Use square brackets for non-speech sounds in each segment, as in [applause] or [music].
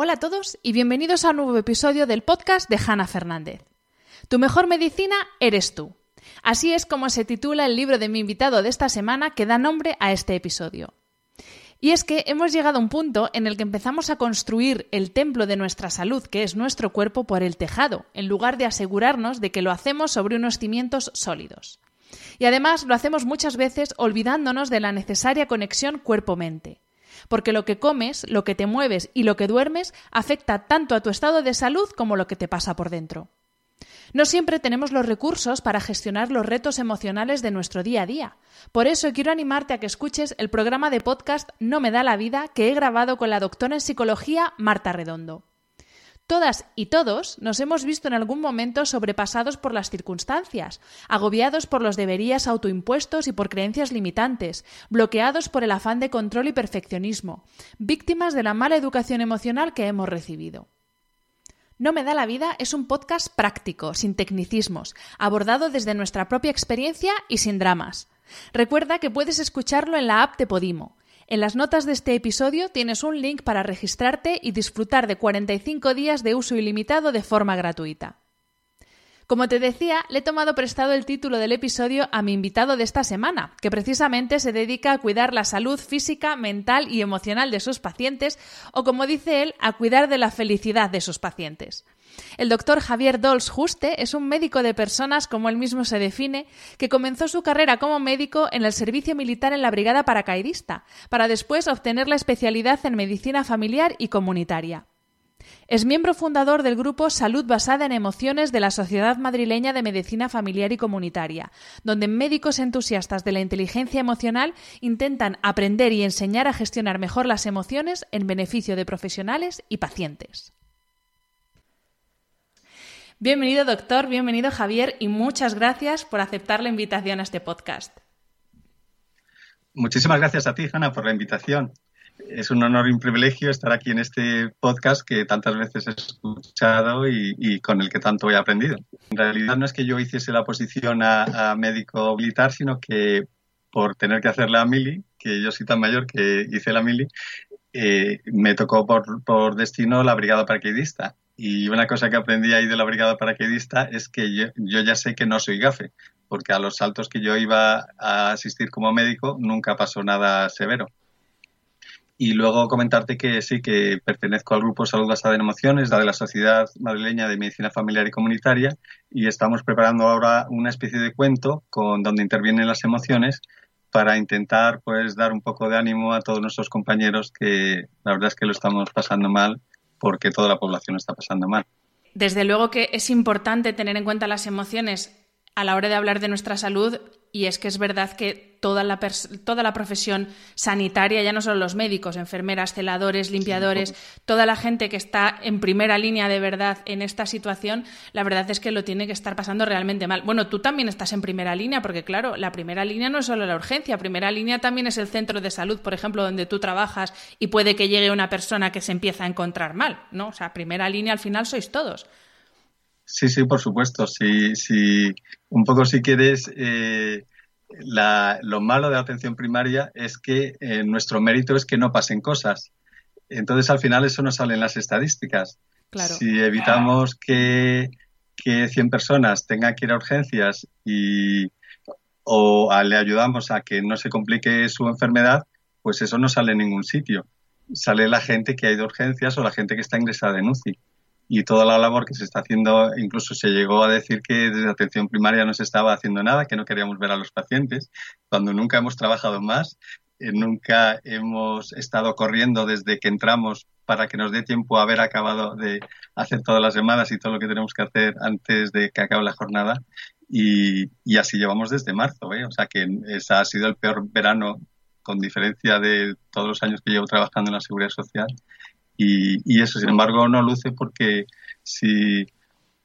Hola a todos y bienvenidos a un nuevo episodio del podcast de Hanna Fernández. Tu mejor medicina eres tú. Así es como se titula el libro de mi invitado de esta semana que da nombre a este episodio. Y es que hemos llegado a un punto en el que empezamos a construir el templo de nuestra salud, que es nuestro cuerpo, por el tejado, en lugar de asegurarnos de que lo hacemos sobre unos cimientos sólidos. Y además lo hacemos muchas veces olvidándonos de la necesaria conexión cuerpo-mente porque lo que comes, lo que te mueves y lo que duermes afecta tanto a tu estado de salud como lo que te pasa por dentro. No siempre tenemos los recursos para gestionar los retos emocionales de nuestro día a día. Por eso quiero animarte a que escuches el programa de podcast No me da la vida que he grabado con la doctora en psicología Marta Redondo. Todas y todos nos hemos visto en algún momento sobrepasados por las circunstancias, agobiados por los deberías autoimpuestos y por creencias limitantes, bloqueados por el afán de control y perfeccionismo, víctimas de la mala educación emocional que hemos recibido. No me da la vida es un podcast práctico, sin tecnicismos, abordado desde nuestra propia experiencia y sin dramas. Recuerda que puedes escucharlo en la app de Podimo. En las notas de este episodio tienes un link para registrarte y disfrutar de 45 días de uso ilimitado de forma gratuita. Como te decía, le he tomado prestado el título del episodio a mi invitado de esta semana, que precisamente se dedica a cuidar la salud física, mental y emocional de sus pacientes, o como dice él, a cuidar de la felicidad de sus pacientes. El doctor Javier Dols Juste es un médico de personas, como él mismo se define, que comenzó su carrera como médico en el servicio militar en la Brigada Paracaidista, para después obtener la especialidad en medicina familiar y comunitaria. Es miembro fundador del grupo Salud basada en emociones de la Sociedad Madrileña de Medicina Familiar y Comunitaria, donde médicos entusiastas de la inteligencia emocional intentan aprender y enseñar a gestionar mejor las emociones en beneficio de profesionales y pacientes. Bienvenido doctor, bienvenido Javier y muchas gracias por aceptar la invitación a este podcast. Muchísimas gracias a ti, Hanna, por la invitación. Es un honor y un privilegio estar aquí en este podcast que tantas veces he escuchado y, con el que tanto he aprendido. En realidad no es que yo hiciese la oposición a, médico militar, sino que por tener que hacer la mili, que yo soy tan mayor que hice la mili, eh, me tocó por, por destino la brigada paracaidista y una cosa que aprendí ahí de la brigada paracaidista es que yo, ya sé que no soy gafe, porque a los saltos que yo iba a asistir como médico nunca pasó nada severo. Y luego comentarte que sí, que pertenezco al grupo Salud Basada en Emociones, la de la Sociedad Madrileña de Medicina Familiar y Comunitaria, y estamos preparando ahora una especie de cuento con donde intervienen las emociones para intentar pues dar un poco de ánimo a todos nuestros compañeros que la verdad es que lo estamos pasando mal porque toda la población está pasando mal. Desde luego que es importante tener en cuenta las emociones a la hora de hablar de nuestra salud y es que es verdad que toda la, toda la profesión sanitaria, ya no solo los médicos, enfermeras, celadores, limpiadores, toda la gente que está en primera línea de verdad en esta situación, la verdad es que lo tiene que estar pasando realmente mal. Bueno, tú también estás en primera línea, porque claro, la primera línea no es solo la urgencia, primera línea también es el centro de salud, por ejemplo, donde tú trabajas y puede que llegue una persona que se empieza a encontrar mal, ¿no? O sea, primera línea al final sois todos. Sí, sí, por supuesto. Sí, sí. Un poco si quieres, eh, lo malo de la atención primaria es que eh, nuestro mérito es que no pasen cosas. Entonces, al final, eso no sale en las estadísticas. Claro. Si evitamos que, que 100 personas tengan que ir a urgencias y, o le ayudamos a que no se complique su enfermedad, pues eso no sale en ningún sitio. Sale la gente que ha ido a urgencias o la gente que está ingresada en UCI. Y toda la labor que se está haciendo, incluso se llegó a decir que desde atención primaria no se estaba haciendo nada, que no queríamos ver a los pacientes, cuando nunca hemos trabajado más, eh, nunca hemos estado corriendo desde que entramos para que nos dé tiempo a haber acabado de hacer todas las llamadas y todo lo que tenemos que hacer antes de que acabe la jornada. Y, así llevamos desde marzo, ¿eh? o sea que ese ha sido el peor verano con diferencia de todos los años que llevo trabajando en la seguridad social. Y, eso, sin embargo, no luce porque si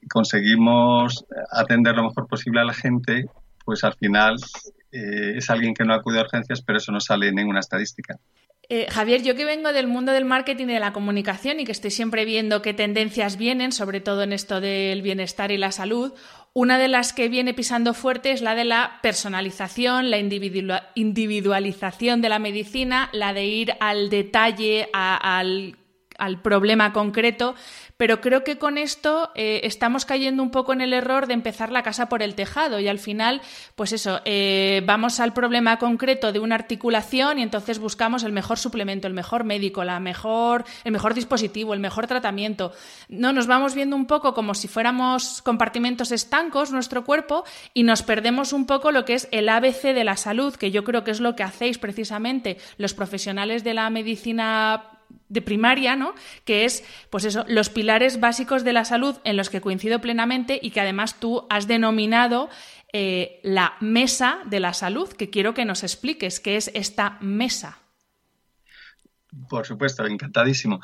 conseguimos atender lo mejor posible a la gente, pues al final eh, es alguien que no acude a urgencias, pero eso no sale en ninguna estadística. Eh, Javier, yo que vengo del mundo del marketing y de la comunicación y que estoy siempre viendo qué tendencias vienen, sobre todo en esto del bienestar y la salud, una de las que viene pisando fuerte es la de la personalización, la individualización de la medicina, la de ir al detalle, al al problema concreto, pero creo que con esto eh, estamos cayendo un poco en el error de empezar la casa por el tejado y al final, pues eso, eh, vamos al problema concreto de una articulación y entonces buscamos el mejor suplemento, el mejor médico, la mejor, el mejor dispositivo, el mejor tratamiento. No, nos vamos viendo un poco como si fuéramos compartimentos estancos nuestro cuerpo y nos perdemos un poco lo que es el ABC de la salud, que yo creo que es lo que hacéis precisamente los profesionales de la medicina de primaria, ¿no? Que es, pues eso, los pilares básicos de la salud en los que coincido plenamente y que además tú has denominado eh, la mesa de la salud, que quiero que nos expliques qué es esta mesa. Por supuesto, encantadísimo.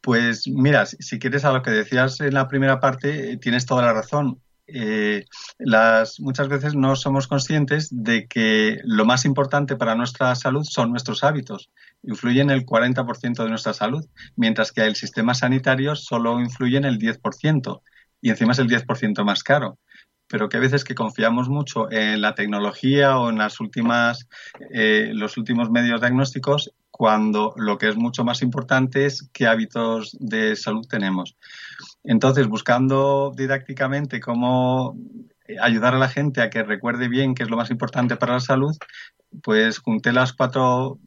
Pues mira, si quieres a lo que decías en la primera parte, eh, tienes toda la razón. Eh, las, muchas veces no somos conscientes de que lo más importante para nuestra salud son nuestros hábitos. Influyen el 40% de nuestra salud, mientras que el sistema sanitario solo influye en el 10% y encima es el 10% más caro. Pero que a veces que confiamos mucho en la tecnología o en las últimas, eh, los últimos medios diagnósticos cuando lo que es mucho más importante es qué hábitos de salud tenemos. Entonces, buscando didácticamente cómo ayudar a la gente a que recuerde bien qué es lo más importante para la salud, pues junté las cuatro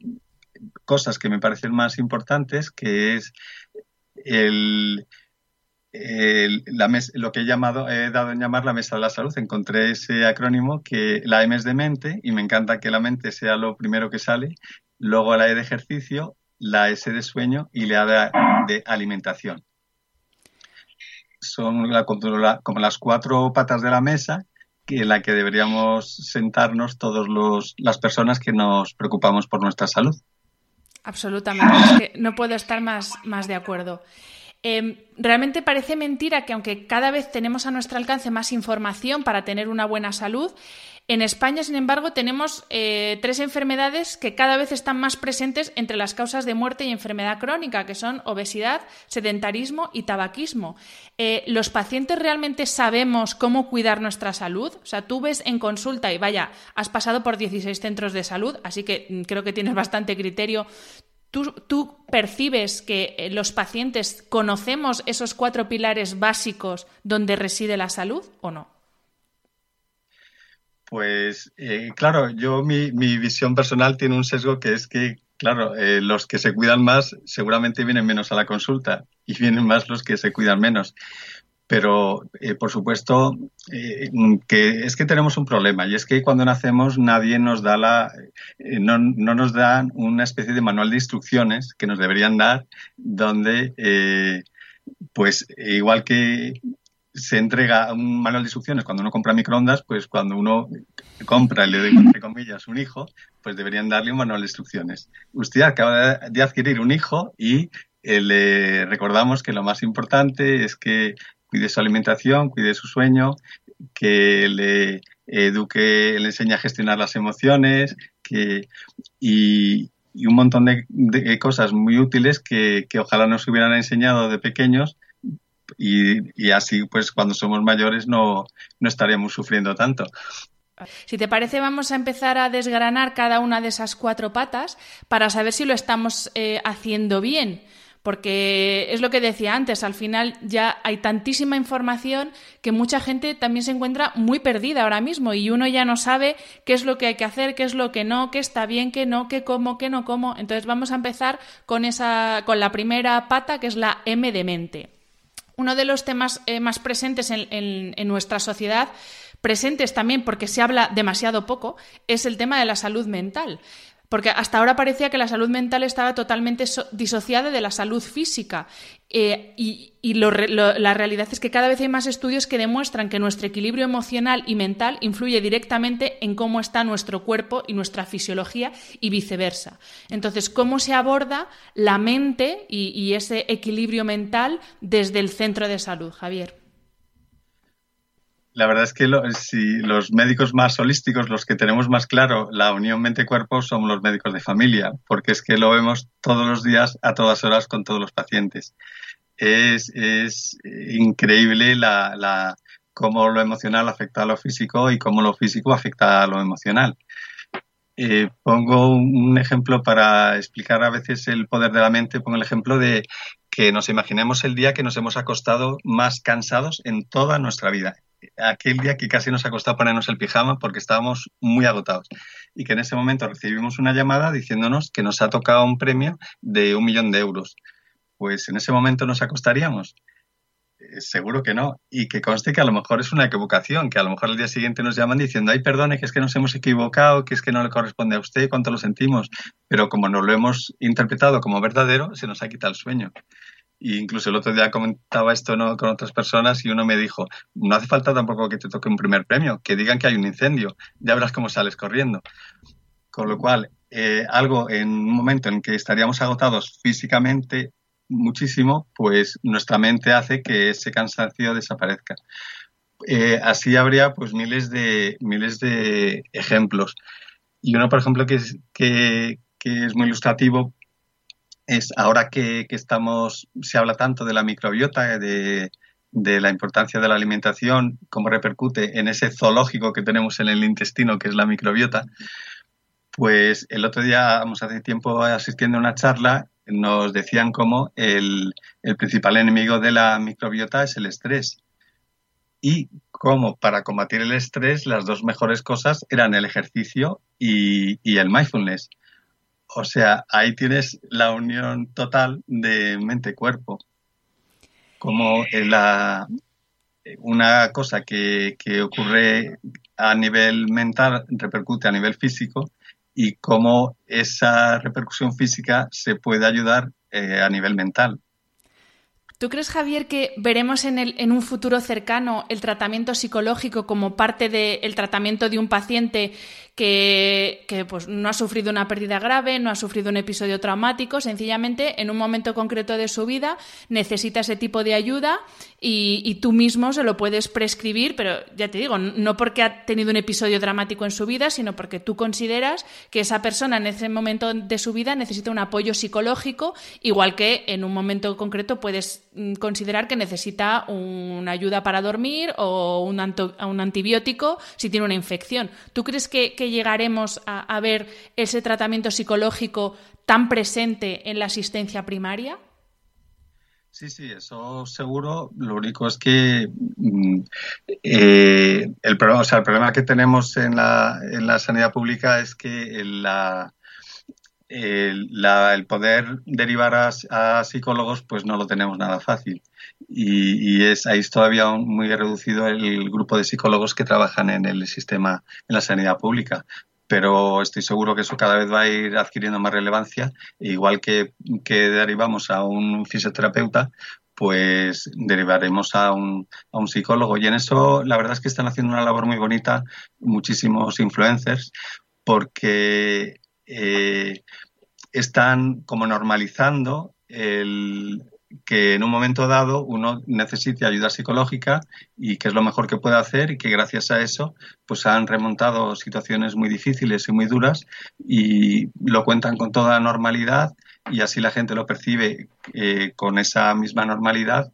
cosas que me parecen más importantes, que es el, la lo que he, llamado, he dado en llamar la mesa de la salud. Encontré ese acrónimo que la M es de mente y me encanta que la mente sea lo primero que sale, luego la E de ejercicio, la S de sueño y la A de alimentación son como las cuatro patas de la mesa en la que deberíamos sentarnos todas las personas que nos preocupamos por nuestra salud. Absolutamente, no puedo estar más, más de acuerdo. Em, realmente parece mentira que aunque cada vez tenemos a nuestro alcance más información para tener una buena salud, en España, sin embargo, tenemos eh, tres enfermedades que cada vez están más presentes entre las causas de muerte y enfermedad crónica, que son obesidad, sedentarismo y tabaquismo. Eh, ¿Los pacientes realmente sabemos cómo cuidar nuestra salud? O sea, tú ves en consulta y vaya, has pasado por 16 centros de salud, así que mm, creo que tienes bastante criterio. ¿Tú, percibes que eh, los pacientes conocemos esos cuatro pilares básicos donde reside la salud o no? Pues eh, claro, yo mi, mi, visión personal tiene un sesgo que es que, claro, eh, los que se cuidan más seguramente vienen menos a la consulta y vienen más los que se cuidan menos. Pero, eh, por supuesto, que es que tenemos un problema y es que cuando nacemos nadie nos da la, no, no, nos dan una especie de manual de instrucciones que nos deberían dar donde, pues, igual que se entrega un manual de instrucciones cuando uno compra microondas, pues cuando uno compra, le doy entre comillas, un hijo, pues deberían darle un manual de instrucciones. Usted acaba de adquirir un hijo y eh, le recordamos que lo más importante es que cuide su alimentación, cuide su sueño, que le eduque, le enseñe a gestionar las emociones, que, y, un montón de, cosas muy útiles que, que ojalá nos hubieran enseñado de pequeños y, así pues cuando somos mayores no, no estaríamos sufriendo tanto. Si te parece, vamos a empezar a desgranar cada una de esas cuatro patas para saber si lo estamos eh, haciendo bien. porque es lo que decía antes, al final ya hay tantísima información que mucha gente también se encuentra muy perdida ahora mismo y uno ya no sabe qué es lo que hay que hacer, qué es lo que no, qué está bien, qué no, qué como, qué no como. Entonces vamos a empezar con esa con la primera pata que es la M de mente. Uno de los temas eh, más presentes en nuestra sociedad presentes también porque se habla demasiado poco, es el tema de la salud mental. Porque hasta ahora parecía que la salud mental estaba totalmente disociada de la salud física. Eh, y, la realidad es que cada vez hay más estudios que demuestran que nuestro equilibrio emocional y mental influye directamente en cómo está nuestro cuerpo y nuestra fisiología y viceversa. Entonces, ¿cómo se aborda la mente y ese equilibrio mental desde el centro de salud, Javier? La verdad es que si los médicos más holísticos, los que tenemos más claro la unión mente-cuerpo, somos los médicos de familia, porque es que lo vemos todos los días, a todas horas, con todos los pacientes. Es, increíble la, cómo lo emocional afecta a lo físico y cómo lo físico afecta a lo emocional. Eh, pongo un ejemplo para explicar a veces el poder de la mente. Pongo el ejemplo de que nos imaginemos el día que nos hemos acostado más cansados en toda nuestra vida aquel día que casi nos ha costado ponernos el pijama porque estábamos muy agotados y que en ese momento recibimos una llamada diciéndonos que nos ha tocado un premio de un millón de euros. Pues en ese momento nos acostaríamos. Eh, seguro que no. Y que conste que a lo mejor es una equivocación, que a lo mejor al día siguiente nos llaman diciendo, ay, perdone, que es que nos hemos equivocado, que es que no le corresponde a usted, cuánto lo sentimos. Pero como no lo hemos interpretado como verdadero, se nos ha quitado el sueño. Incluso el otro día comentaba esto ¿no? con otras personas y uno me dijo, no hace falta tampoco que te toque un primer premio, que digan que hay un incendio, ya verás cómo sales corriendo. Con lo cual, eh, algo en un momento en que estaríamos agotados físicamente muchísimo, pues nuestra mente hace que ese cansancio desaparezca. Eh, así habría pues miles de, miles de ejemplos. Y uno, por ejemplo, que que, que es muy ilustrativo es ahora que, estamos, se habla tanto de la microbiota, de, la importancia de la alimentación, cómo repercute en ese zoológico que tenemos en el intestino, que es la microbiota, pues el otro día, vamos, hace tiempo asistiendo a una charla, nos decían cómo el, principal enemigo de la microbiota es el estrés. Y cómo para combatir el estrés las dos mejores cosas eran el ejercicio y el mindfulness. O sea, ahí tienes la unión total de mente-cuerpo. Como la, una cosa que, que, ocurre a nivel mental repercute a nivel físico y cómo esa repercusión física se puede ayudar eh, a nivel mental. ¿Tú crees, Javier, que veremos en, el, en un futuro cercano el tratamiento psicológico como parte del tratamiento de un paciente que, pues, no ha sufrido una pérdida grave, no ha sufrido un episodio traumático, sencillamente en un momento concreto de su vida necesita ese tipo de ayuda y, tú mismo se lo puedes prescribir, pero ya te digo, no porque ha tenido un episodio dramático en su vida, sino porque tú consideras que esa persona en ese momento de su vida necesita un apoyo psicológico, igual que en un momento concreto puedes mm, considerar que necesita una ayuda para dormir o un, antibiótico si tiene una infección. ¿Tú crees que llegaremos a, ver ese tratamiento psicológico tan presente en la asistencia primaria? Sí, sí, eso seguro. Lo único es que mm, eh, el, problema, o sea, el problema que tenemos en la, en la sanidad pública es que la, el, poder derivar a, psicólogos pues no lo tenemos nada fácil. Y, es ahí es todavía muy reducido el grupo de psicólogos que trabajan en el sistema en la sanidad pública. Pero estoy seguro que eso cada vez va a ir adquiriendo más relevancia. Igual que, que derivamos a un fisioterapeuta pues derivaremos a un, a un psicólogo. Y en eso la verdad es que están haciendo una labor muy bonita muchísimos influencers porque eh, están como normalizando el, que en un momento dado uno necesite ayuda psicológica y que es lo mejor que puede hacer y que gracias a eso pues han remontado situaciones muy difíciles y muy duras y lo cuentan con toda normalidad y así la gente lo percibe eh, con esa misma normalidad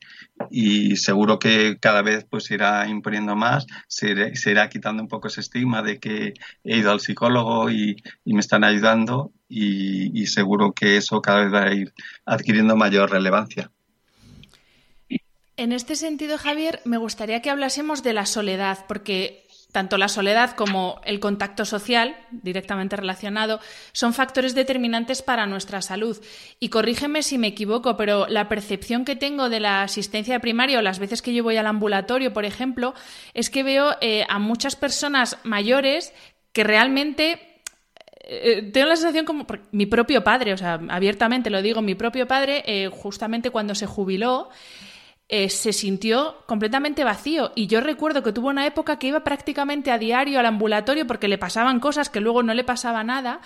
y seguro que cada vez pues irá imponiendo más, se irá, quitando un poco ese estigma de que he ido al psicólogo y, me están ayudando y, seguro que eso cada vez va a ir adquiriendo mayor relevancia. En este sentido, Javier, me gustaría que hablásemos de la soledad, porque tanto la soledad como el contacto social, directamente relacionado, son factores determinantes para nuestra salud. Y corrígeme si me equivoco, pero la percepción que tengo de la asistencia primaria o las veces que yo voy al ambulatorio, por ejemplo, es que veo eh, a muchas personas mayores que realmente eh, tengo la sensación como mi propio padre, o sea, abiertamente lo digo, mi propio padre, eh, justamente cuando se jubiló, eh, se sintió completamente vacío. Y yo recuerdo que tuvo una época que iba prácticamente a diario al ambulatorio porque le pasaban cosas que luego no le pasaba nada.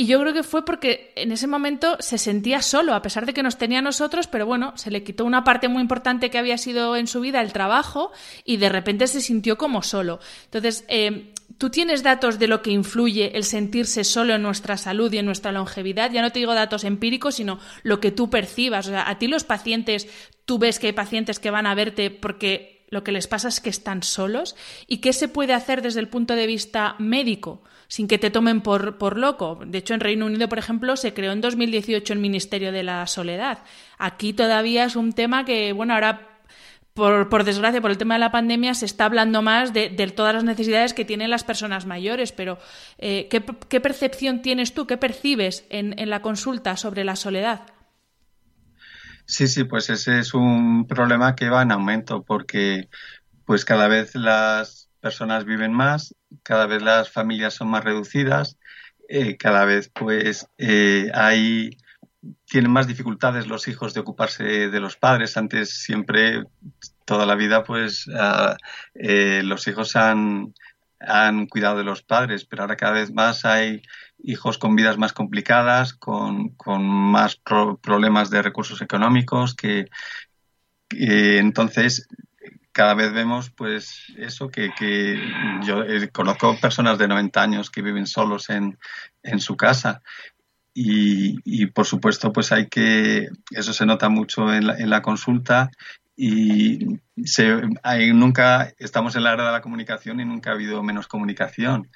Y yo creo que fue porque en ese momento se sentía solo, a pesar de que nos tenía a nosotros, pero bueno, se le quitó una parte muy importante que había sido en su vida el trabajo y de repente se sintió como solo. Entonces, eh, ¿tú tienes datos de lo que influye el sentirse solo en nuestra salud y en nuestra longevidad? Ya no te digo datos empíricos, sino lo que tú percibas. O sea, a ti los pacientes, tú ves que hay pacientes que van a verte porque lo que les pasa es que están solos. ¿Y qué se puede hacer desde el punto de vista médico? sin que te tomen por, por loco. De hecho, en Reino Unido, por ejemplo, se creó en 2018 el Ministerio de la Soledad. Aquí todavía es un tema que, bueno, ahora por, por, desgracia, por el tema de la pandemia, se está hablando más de, todas las necesidades que tienen las personas mayores, pero eh, ¿qué, percepción tienes tú, qué percibes en, la consulta sobre la soledad? Sí, sí, pues ese es un problema que va en aumento porque pues cada vez las personas viven más, cada vez las familias son más reducidas, eh, cada vez pues eh, hay tienen más dificultades los hijos de ocuparse de los padres. Antes siempre, toda la vida, pues ah, eh, los hijos han, han cuidado de los padres, pero ahora cada vez más hay hijos con vidas más complicadas, con, con más problemas de recursos económicos, que entonces cada vez vemos pues eso que, que yo eh, conozco personas de 90 años que viven solos en, en su casa y, y, por supuesto pues hay que eso se nota mucho en la, en la consulta y se, hay, nunca estamos en la era de la comunicación y nunca ha habido menos comunicación.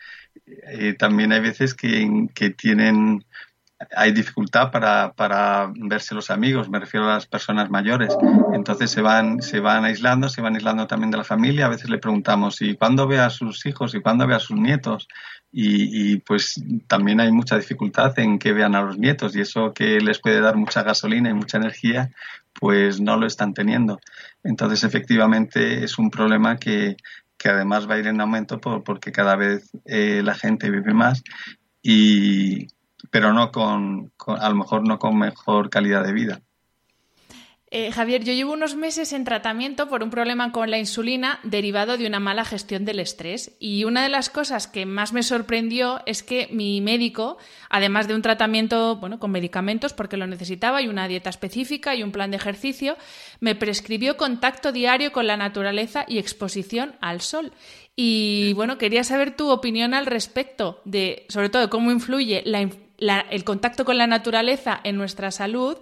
Eh, también hay veces que, que tienen hay dificultad para, para, verse los amigos, me refiero a las personas mayores. Entonces se van, se van aislando, se van aislando también de la familia. A veces le preguntamos, ¿y cuándo ve a sus hijos? ¿Y cuándo ve a sus nietos? Y, pues también hay mucha dificultad en que vean a los nietos y eso que les puede dar mucha gasolina y mucha energía, pues no lo están teniendo. Entonces efectivamente es un problema que, que además va a ir en aumento por, porque cada vez eh, la gente vive más y, pero no con, a lo mejor no con mejor calidad de vida. Eh, Javier, yo llevo unos meses en tratamiento por un problema con la insulina derivado de una mala gestión del estrés. Y una de las cosas que más me sorprendió es que mi médico, además de un tratamiento bueno, con medicamentos porque lo necesitaba y una dieta específica y un plan de ejercicio, me prescribió contacto diario con la naturaleza y exposición al sol. Y bueno, quería saber tu opinión al respecto de, sobre todo, cómo influye la, el contacto con la naturaleza en nuestra salud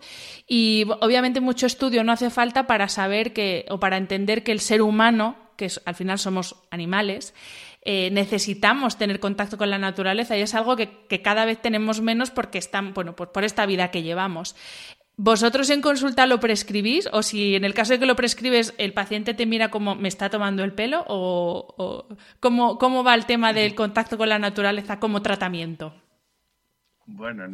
y obviamente mucho estudio no hace falta para saber que o para entender que el ser humano, que al final somos animales, eh, necesitamos tener contacto con la naturaleza y es algo que, cada vez tenemos menos porque están, bueno, pues por esta vida que llevamos. ¿Vosotros en consulta lo prescribís? O si en el caso de que lo prescribes, el paciente te mira como me está tomando el pelo, o, ¿cómo, ¿cómo va el tema del contacto con la naturaleza como tratamiento? Bueno,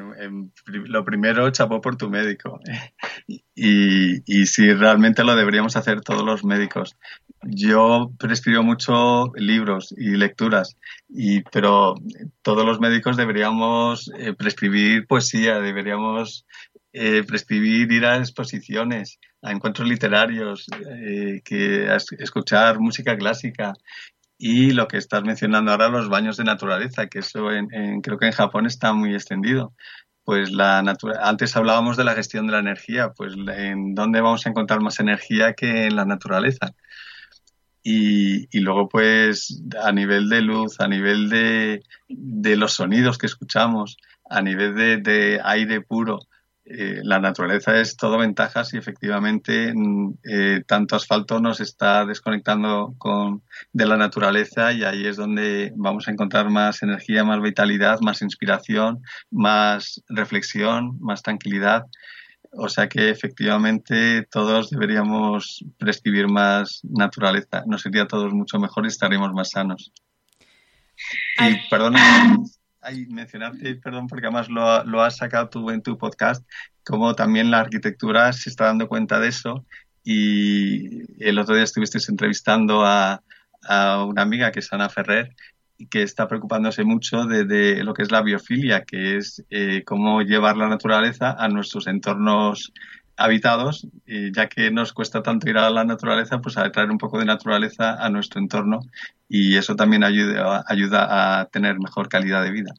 lo primero, chapó por tu médico. [laughs] Y, y si realmente lo deberíamos hacer todos los médicos. Yo prescribo mucho libros y lecturas, y, pero todos los médicos deberíamos eh, prescribir poesía, deberíamos eh, prescribir ir a exposiciones, a encuentros literarios, eh, que escuchar música clásica, y lo que estás mencionando ahora, los baños de naturaleza, que eso en, creo que en Japón está muy extendido. Pues la antes hablábamos de la gestión de la energía, pues en dónde vamos a encontrar más energía que en la naturaleza. Y, y luego, pues, a nivel de luz, a nivel de, de los sonidos que escuchamos, a nivel de, de aire puro, eh, la naturaleza es todo ventajas y efectivamente mm, eh, tanto asfalto nos está desconectando con, de la naturaleza y ahí es donde vamos a encontrar más energía, más vitalidad, más inspiración, más reflexión, más tranquilidad. O sea que efectivamente todos deberíamos prescribir más naturaleza. Nos sería todos mucho mejor y estaríamos más sanos. Y perdona, mencionarte, perdón, porque además lo, lo, has sacado tú en tu podcast, como también la arquitectura se está dando cuenta de eso. Y el otro día estuviste entrevistando a, a una amiga que es Ana Ferrer que está preocupándose mucho de, lo que es la biofilia, que es eh, cómo llevar la naturaleza a nuestros entornos habitados, y ya que nos cuesta tanto ir a la naturaleza, pues a traer un poco de naturaleza a nuestro entorno y eso también ayuda, ayuda a tener mejor calidad de vida.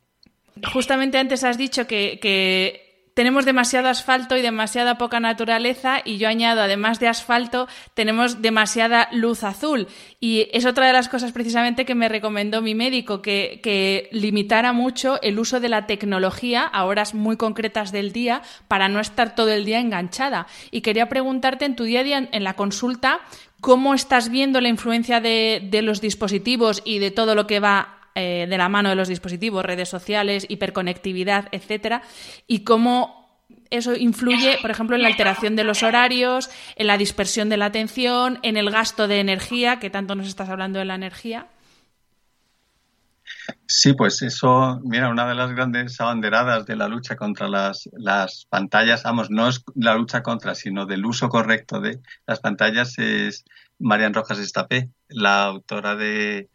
Justamente antes has dicho que, que tenemos demasiado asfalto y demasiada poca naturaleza y yo añado, además de asfalto, tenemos demasiada luz azul. Y es otra de las cosas precisamente que me recomendó mi médico, que, que limitara mucho el uso de la tecnología a horas muy concretas del día para no estar todo el día enganchada. Y quería preguntarte en tu día a día, en la consulta, ¿cómo estás viendo la influencia de, de los dispositivos y de todo lo que va eh, de la mano de los dispositivos, redes sociales, hiperconectividad, etcétera, y cómo eso influye, por ejemplo, en la alteración de los horarios, en la dispersión de la atención, en el gasto de energía, que tanto nos estás hablando de la energía. Sí, pues eso, mira, una de las grandes abanderadas de la lucha contra las, las pantallas, vamos, no es la lucha contra, sino del uso correcto de las pantallas es Marian Rojas Estapé, la autora de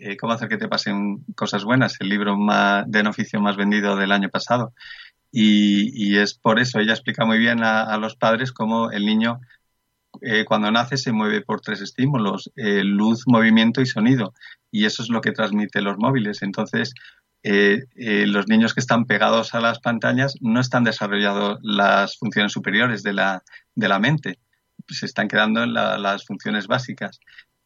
eh, cómo hacer que te pasen cosas buenas, el libro de oficio más vendido del año pasado. Y, es por eso, ella explica muy bien a, los padres cómo el niño eh, cuando nace se mueve por tres estímulos, eh, luz, movimiento y sonido. Y eso es lo que transmite los móviles. Entonces, los niños que están pegados a las pantallas no están desarrollando las funciones superiores de la mente. Se están quedando en las funciones básicas.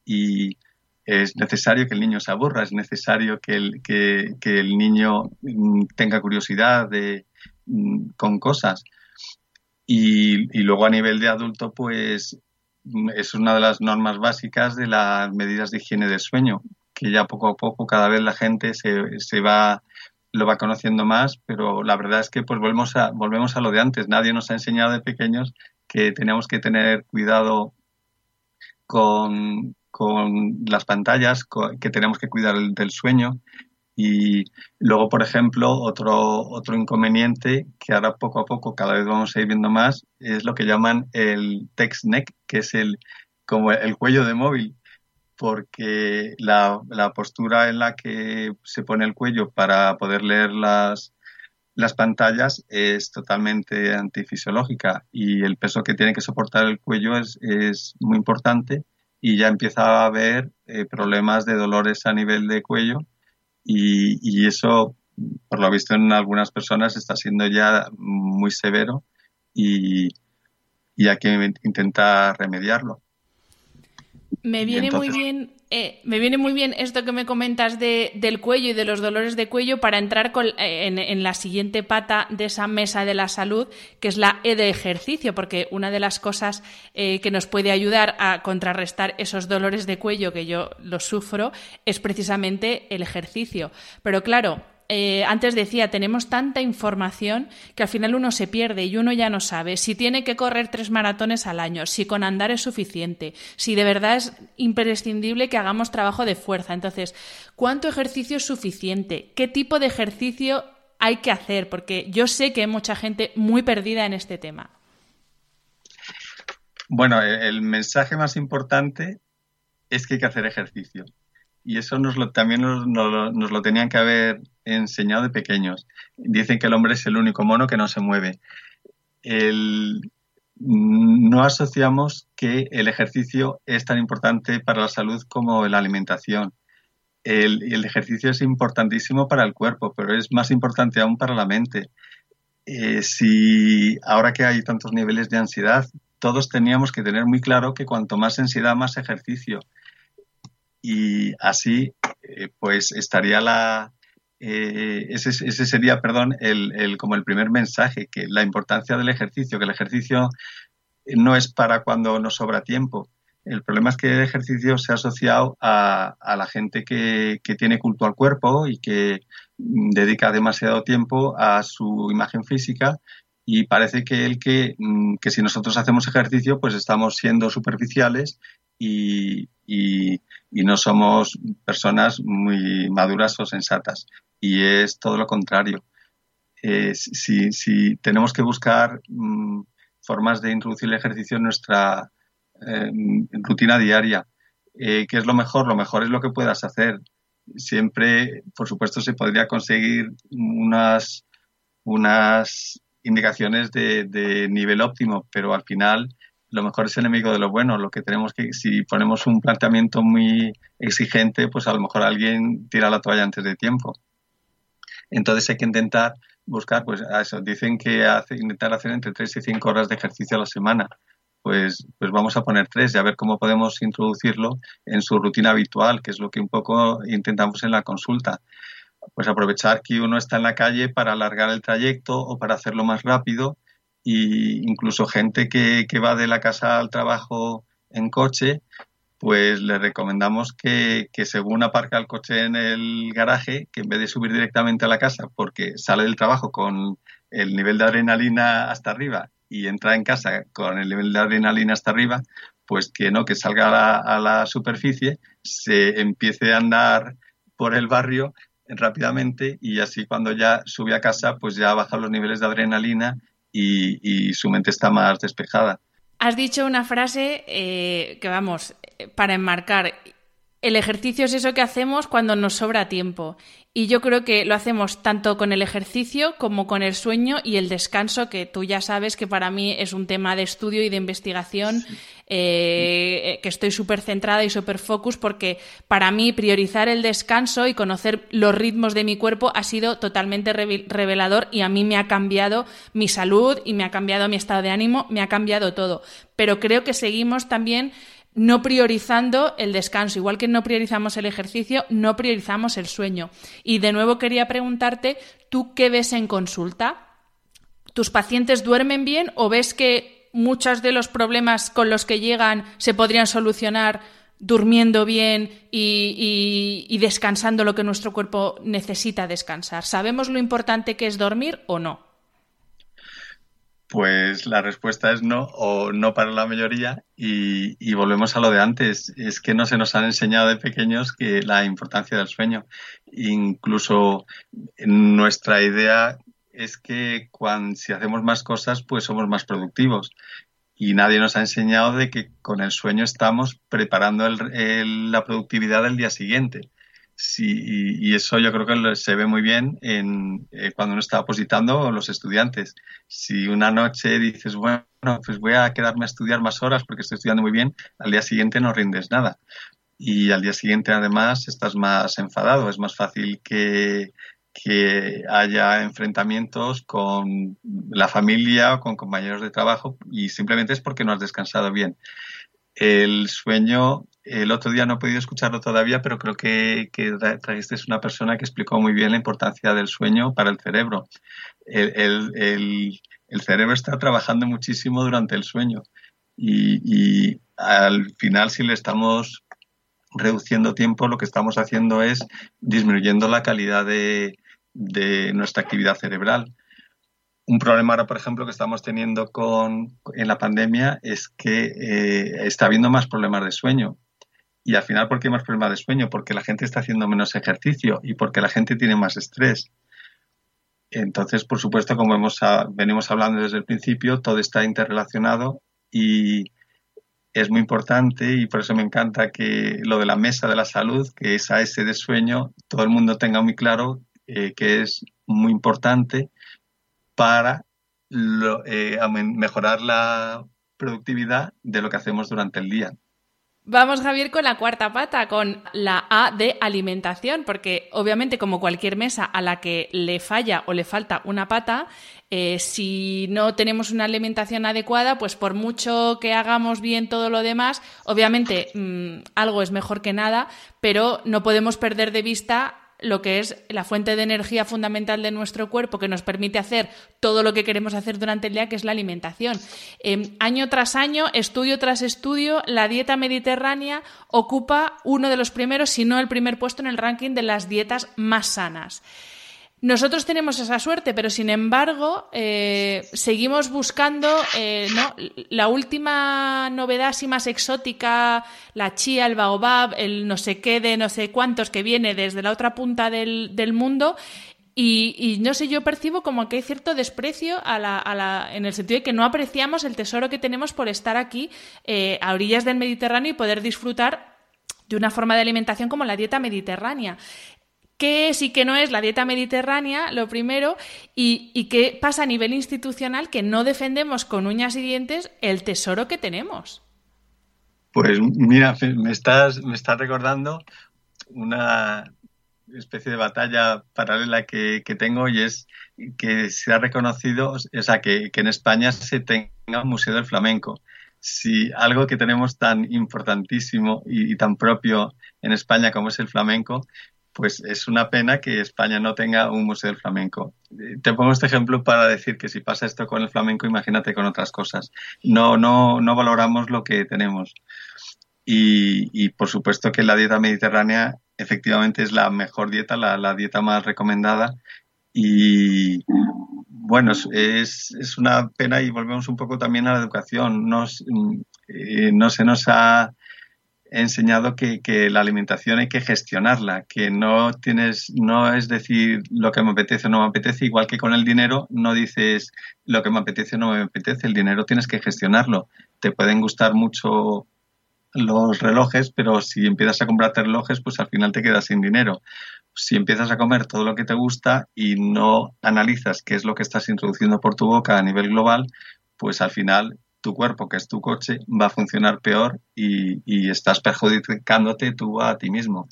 Y, es necesario que el niño se aburra, es necesario que el, que, el niño mm, tenga curiosidad de, mm, con cosas. Y, luego a nivel de adulto, pues mm, es una de las normas básicas de las medidas de higiene del sueño, que ya poco a poco cada vez la gente se, se va lo va conociendo más, pero la verdad es que pues volvemos a, volvemos a lo de antes. Nadie nos ha enseñado de pequeños que tenemos que tener cuidado con, con las pantallas, que tenemos que cuidar del sueño. Y luego, por ejemplo, otro, otro inconveniente que ahora poco a poco cada vez vamos a ir viendo más es lo que llaman el text neck, que es el, como el cuello de móvil, porque la, la postura en la que se pone el cuello para poder leer las, las pantallas es totalmente antifisiológica y el peso que tiene que soportar el cuello es, es muy importante y ya empieza a haber eh, problemas de dolores a nivel de cuello y, y, eso, por lo visto en algunas personas, está siendo ya muy severo y, y hay que intentar remediarlo. Me viene muy bien eh, me viene muy bien esto que me comentas de, del cuello y de los dolores de cuello para entrar eh, en, la siguiente pata de esa mesa de la salud, que es la E de ejercicio, porque una de las cosas eh, que nos puede ayudar a contrarrestar esos dolores de cuello que yo los sufro es precisamente el ejercicio. Pero claro, eh, antes decía, tenemos tanta información que al final uno se pierde y uno ya no sabe si tiene que correr tres maratones al año, si con andar es suficiente, si de verdad es imprescindible que hagamos trabajo de fuerza. Entonces, ¿cuánto ejercicio es suficiente? ¿Qué tipo de ejercicio hay que hacer? Porque yo sé que hay mucha gente muy perdida en este tema. Bueno, el mensaje más importante es que hay que hacer ejercicio y eso nos lo, también nos, lo tenían que haber enseñado de pequeños. Dicen que el hombre es el único mono que no se mueve. no asociamos que el ejercicio es tan importante para la salud como la alimentación. El, el ejercicio es importantísimo para el cuerpo, pero es más importante aún para la mente. Eh, si ahora que hay tantos niveles de ansiedad, todos teníamos que tener muy claro que cuanto más ansiedad, más ejercicio y así eh, pues estaría la, eh, ese, sería, perdón, el, como el primer mensaje, que la importancia del ejercicio, que el ejercicio no es para cuando nos sobra tiempo. El problema es que el ejercicio se ha asociado a, la gente que, tiene culto al cuerpo y que dedica demasiado tiempo a su imagen física y parece que el que, mm, que si nosotros hacemos ejercicio pues estamos siendo superficiales y, no somos personas muy maduras o sensatas. Y es todo lo contrario. Eh, si, tenemos que buscar mm, formas de introducir el ejercicio en nuestra eh, rutina diaria, eh, ¿qué es lo mejor? Lo mejor es lo que puedas hacer. Siempre, por supuesto, se podría conseguir unas, unas indicaciones de, de nivel óptimo, pero al final lo mejor es enemigo de lo bueno. Lo que tenemos que, si ponemos un planteamiento muy exigente, pues a lo mejor alguien tira la toalla antes de tiempo. Entonces hay que intentar buscar, pues a eso, dicen que hace, intentar hacer entre 3 y 5 horas de ejercicio a la semana. Pues, pues vamos a poner 3 y a ver cómo podemos introducirlo en su rutina habitual, que es lo que un poco intentamos en la consulta. Pues aprovechar que uno está en la calle para alargar el trayecto o para hacerlo más rápido y incluso gente que, que va de la casa al trabajo en coche, pues le recomendamos que, que, según aparca el coche en el garaje, que en vez de subir directamente a la casa, porque sale del trabajo con el nivel de adrenalina hasta arriba y entra en casa con el nivel de adrenalina hasta arriba, pues que no, que salga a la, superficie, se empiece a andar por el barrio rápidamente y así cuando ya sube a casa, pues ya baja los niveles de adrenalina y, su mente está más despejada. Has dicho una frase eh, que vamos, para enmarcar, el ejercicio es eso que hacemos cuando nos sobra tiempo. Y yo creo que lo hacemos tanto con el ejercicio como con el sueño y el descanso, que tú ya sabes que para mí es un tema de estudio y de investigación eh, que estoy súper centrada y súper focus porque para mí priorizar el descanso y conocer los ritmos de mi cuerpo ha sido totalmente revelador y a mí me ha cambiado mi salud y me ha cambiado mi estado de ánimo, me ha cambiado todo. Pero creo que seguimos también no priorizando el descanso. Igual que no priorizamos el ejercicio, no priorizamos el sueño. Y de nuevo quería preguntarte, ¿tú qué ves en consulta? ¿Tus pacientes duermen bien o ves que muchos de los problemas con los que llegan se podrían solucionar durmiendo bien y, descansando lo que nuestro cuerpo necesita descansar? ¿Sabemos lo importante que es dormir o no? Pues la respuesta es no o no para la mayoría y, volvemos a lo de antes. Es que no se nos han enseñado de pequeños que la importancia del sueño. Incluso nuestra idea es que cuando, si hacemos más cosas, pues somos más productivos. Y nadie nos ha enseñado de que con el sueño estamos preparando la productividad del día siguiente. Sí, y, eso yo creo que se ve muy bien en, eh, cuando uno está opositando los estudiantes. Si una noche dices, bueno, pues voy a quedarme a estudiar más horas porque estoy estudiando muy bien, al día siguiente no rindes nada. Y al día siguiente además estás más enfadado, es más fácil que, que haya enfrentamientos con la familia o con compañeros de trabajo y simplemente es porque no has descansado bien. El sueño el otro día no he podido escucharlo todavía, pero creo que, que trajiste una persona que explicó muy bien la importancia del sueño para el cerebro. El, cerebro está trabajando muchísimo durante el sueño y, al final si le estamos reduciendo tiempo, lo que estamos haciendo es disminuyendo la calidad de, nuestra actividad cerebral. Un problema ahora, por ejemplo, que estamos teniendo con, en la pandemia es que eh, está habiendo más problemas de sueño. Y al final, ¿por qué más problemas de sueño? Porque la gente está haciendo menos ejercicio y porque la gente tiene más estrés. Entonces, por supuesto, como hemos, venimos hablando desde el principio, todo está interrelacionado y es muy importante y por eso me encanta que lo de la mesa de la salud, que es a ese de sueño, todo el mundo tenga muy claro eh, que es muy importante para eh, mejorar la productividad de lo que hacemos durante el día. Vamos, Javier, con la cuarta pata, con la A de alimentación, porque obviamente como cualquier mesa a la que le falla o le falta una pata, eh, si no tenemos una alimentación adecuada, pues por mucho que hagamos bien todo lo demás, obviamente mm, algo es mejor que nada, pero no podemos perder de vista lo que es la fuente de energía fundamental de nuestro cuerpo que nos permite hacer todo lo que queremos hacer durante el día, que es la alimentación. Em, año tras año, estudio tras estudio, la dieta mediterránea ocupa uno de los primeros, si no el primer puesto en el ranking de las dietas más sanas. Nosotros tenemos esa suerte, pero sin embargo eh, seguimos buscando eh, la última novedad así más exótica, la chía, el baobab, el no sé qué de no sé cuántos que viene desde la otra punta del, mundo. Y, no sé, yo percibo como que hay cierto desprecio a la, en el sentido de que no apreciamos el tesoro que tenemos por estar aquí eh, a orillas del Mediterráneo y poder disfrutar de una forma de alimentación como la dieta mediterránea qué es y qué no es la dieta mediterránea, lo primero, y, qué pasa a nivel institucional que no defendemos con uñas y dientes el tesoro que tenemos. Pues mira, me estás, me estás recordando una especie de batalla paralela que, tengo y es que se ha reconocido, o sea, que, en España se tenga un museo del flamenco. Si algo que tenemos tan importantísimo y, tan propio en España como es el flamenco, pues es una pena que España no tenga un museo del flamenco. Te pongo este ejemplo para decir que si pasa esto con el flamenco, imagínate con otras cosas. No, no, no valoramos lo que tenemos. Y, por supuesto que la dieta mediterránea efectivamente es la mejor dieta, la, dieta más recomendada. Y bueno, es, es, una pena y volvemos un poco también a la educación. Eh, no se nos ha he enseñado que, la alimentación hay que gestionarla, que no tienes, no es decir lo que me apetece o no me apetece, igual que con el dinero no dices lo que me apetece o no me apetece, el dinero tienes que gestionarlo. Te pueden gustar mucho los relojes, pero si empiezas a comprarte relojes, pues al final te quedas sin dinero. Si empiezas a comer todo lo que te gusta y no analizas qué es lo que estás introduciendo por tu boca a nivel global, pues al final tu cuerpo, que es tu coche, va a funcionar peor y, estás perjudicándote tú a ti mismo.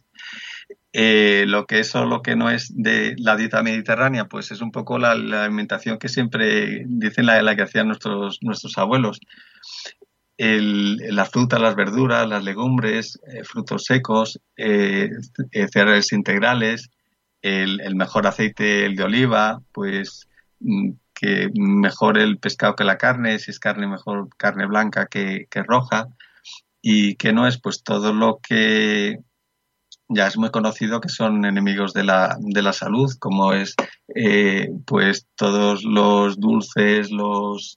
Eh, lo que es o lo que no es de la dieta mediterránea, pues es un poco la, alimentación que siempre dicen la, la que hacían nuestros, nuestros abuelos. El, la fruta, las verduras, las legumbres, eh, frutos secos, eh, cereales integrales, el, el, mejor aceite, el de oliva, pues mm, que mejor el pescado que la carne, si es carne mejor carne blanca que, roja y que no es pues todo lo que ya es muy conocido que son enemigos de la, de la salud, como es eh, pues todos los dulces, los,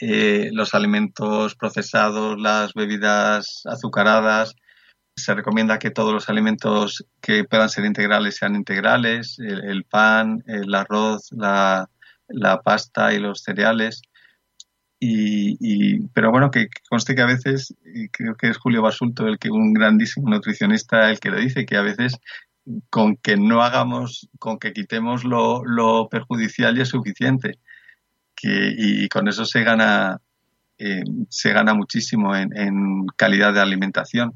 eh, los alimentos procesados, las bebidas azucaradas. Se recomienda que todos los alimentos que puedan ser integrales sean integrales, el pan, el arroz, la, la pasta y los cereales. Y, pero bueno, que, conste que a veces, creo que es Julio Basulto, el que un grandísimo nutricionista, el que lo dice, que a veces con que no hagamos, con que quitemos lo, perjudicial ya es suficiente. Que, y con eso se gana, eh, se gana muchísimo en calidad de alimentación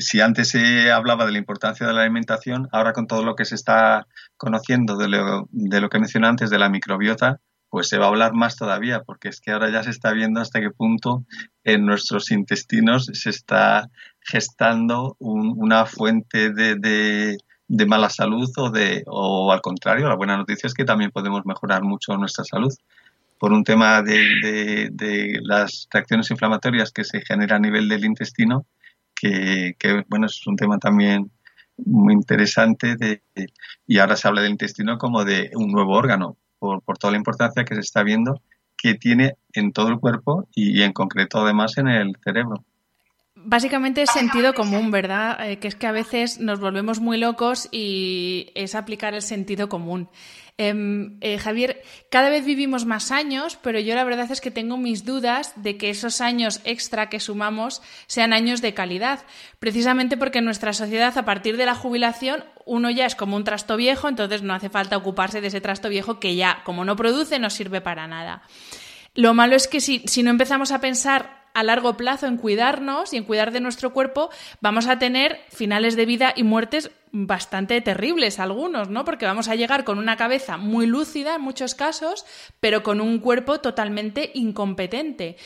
si antes se hablaba de la importancia de la alimentación, ahora con todo lo que se está conociendo de lo, de lo que mencioné antes de la microbiota, pues se va a hablar más todavía, porque es que ahora ya se está viendo hasta qué punto en nuestros intestinos se está gestando una fuente de, de, mala salud o, de, o al contrario, la buena noticia es que también podemos mejorar mucho nuestra salud. Por un tema de, de las reacciones inflamatorias que se generan a nivel del intestino que, bueno, es un tema también muy interesante de, y ahora se habla del intestino como de un nuevo órgano por, por toda la importancia que se está viendo que tiene en todo el cuerpo y, en concreto además en el cerebro. Básicamente es sentido común, ¿verdad? Eh, que es que a veces nos volvemos muy locos y es aplicar el sentido común. Em, eh, Javier, cada vez vivimos más años, pero yo la verdad es que tengo mis dudas de que esos años extra que sumamos sean años de calidad, precisamente porque en nuestra sociedad a partir de la jubilación uno ya es como un trasto viejo, entonces no hace falta ocuparse de ese trasto viejo que ya, como no produce, no sirve para nada. Lo malo es que si, si no empezamos a pensar a largo plazo en cuidarnos y en cuidar de nuestro cuerpo, vamos a tener finales de vida y muertes bastante terribles algunos, ¿no? Porque vamos a llegar con una cabeza muy lúcida en muchos casos, pero con un cuerpo totalmente incompetente.